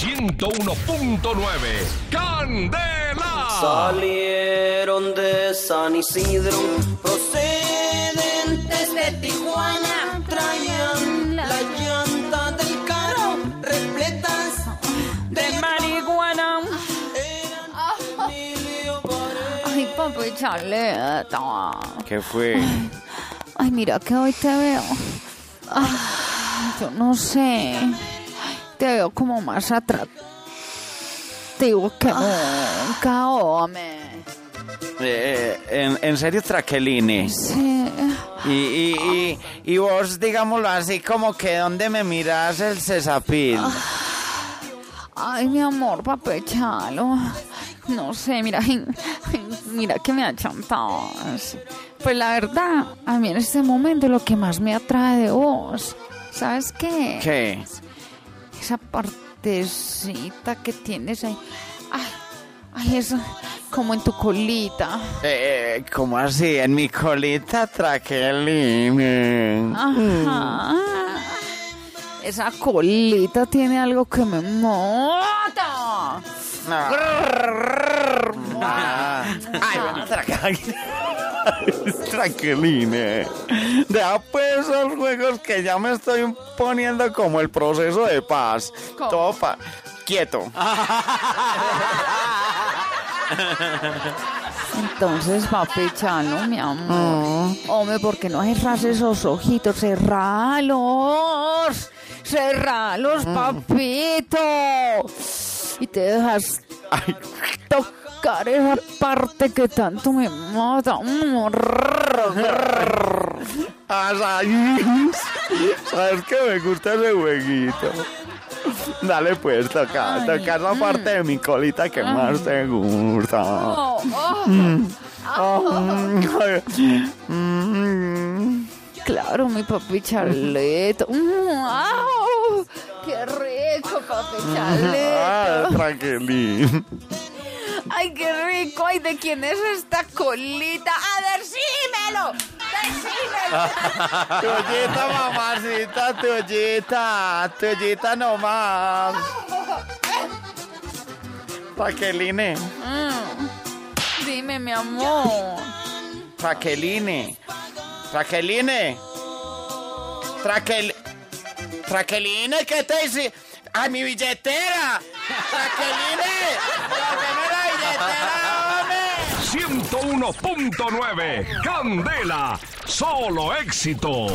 101.9 Candela. Salieron de San Isidro, procedentes de Tijuana, traían la llanta del carro repletas de marihuana. Ay, papi Charleta. ¿Qué fue? Ay, mira que hoy te veo. Ay, yo no sé. Te veo como más atractivo que nunca, hombre. Eh, en, en serio, Traqueline. Sí. Y, y, y, y vos, digámoslo así, como que donde me miras el cesapil. Ay, mi amor, papechalo. No sé, mira, mira que me ha chantado. Pues la verdad, a mí en este momento lo que más me atrae de vos, ¿sabes qué? ¿Qué? Esa partecita que tienes ahí. Ay, ay, eso, como en tu colita. Eh, ¿Cómo así? En mi colita, Traqueline. Ajá. Esa colita tiene algo que me mata. Ah. Ay, bueno, Traqueline. Deja pues esos juegos que ya me estoy poniendo como el proceso de paz. ¿Cómo? Todo pa- Quieto. Entonces, papechalo, mi amor. Hombre, ¿por qué no cerras esos ojitos? Cerralos. Cerralos, papito. Y te dejas Ay, tocar esa parte que tanto me mata. Ay, ¿Sabes que me gusta ese jueguito? Dale pues, toca, Ay, toca esa parte de mi colita que más te gusta. Oh, oh. Mm. Claro, mi papi Charleto. Mm. ¡Qué rico, papi Ah, Charleto! tranquilín. ¡Ay, qué rico! ¡Ay, de quién es esta colita! ¡A decímelo! ¡Decímelo! Tuyita, mamacita, tuyita, tuyita nomás. Raqueline, Mm. Dime, mi amor. Raqueline, Raqueline, Raquel, Raqueline, ¿qué te dice? ¡Ay, mi billetera! ¡Raqueline! ¡Dame la billetera, hombre! 101.9 Candela. Solo éxitos.